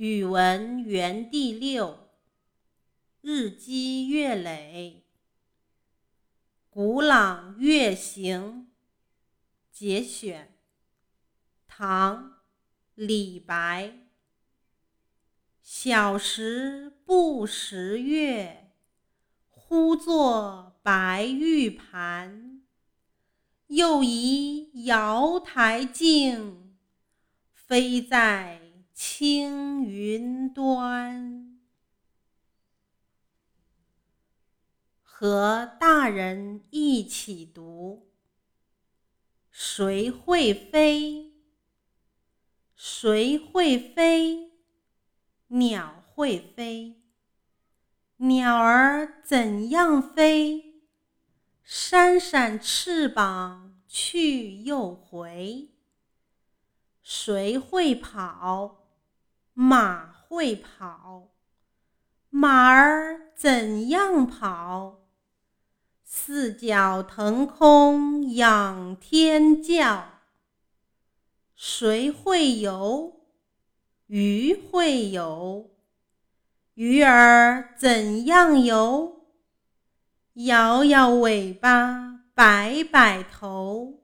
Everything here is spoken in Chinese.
语文园地六，日积月累。古朗月行节选，唐·李白。小时不识月，呼作白玉盘。又疑瑶台镜，飞在。青云端，和大人一起读。谁会飞？谁会飞？鸟会飞。鸟儿怎样飞？扇扇翅膀去又回。谁会跑？马会跑，马儿怎样跑？四脚腾空仰天叫。谁会游？鱼会游，鱼儿怎样游？摇摇尾巴，摆摆头。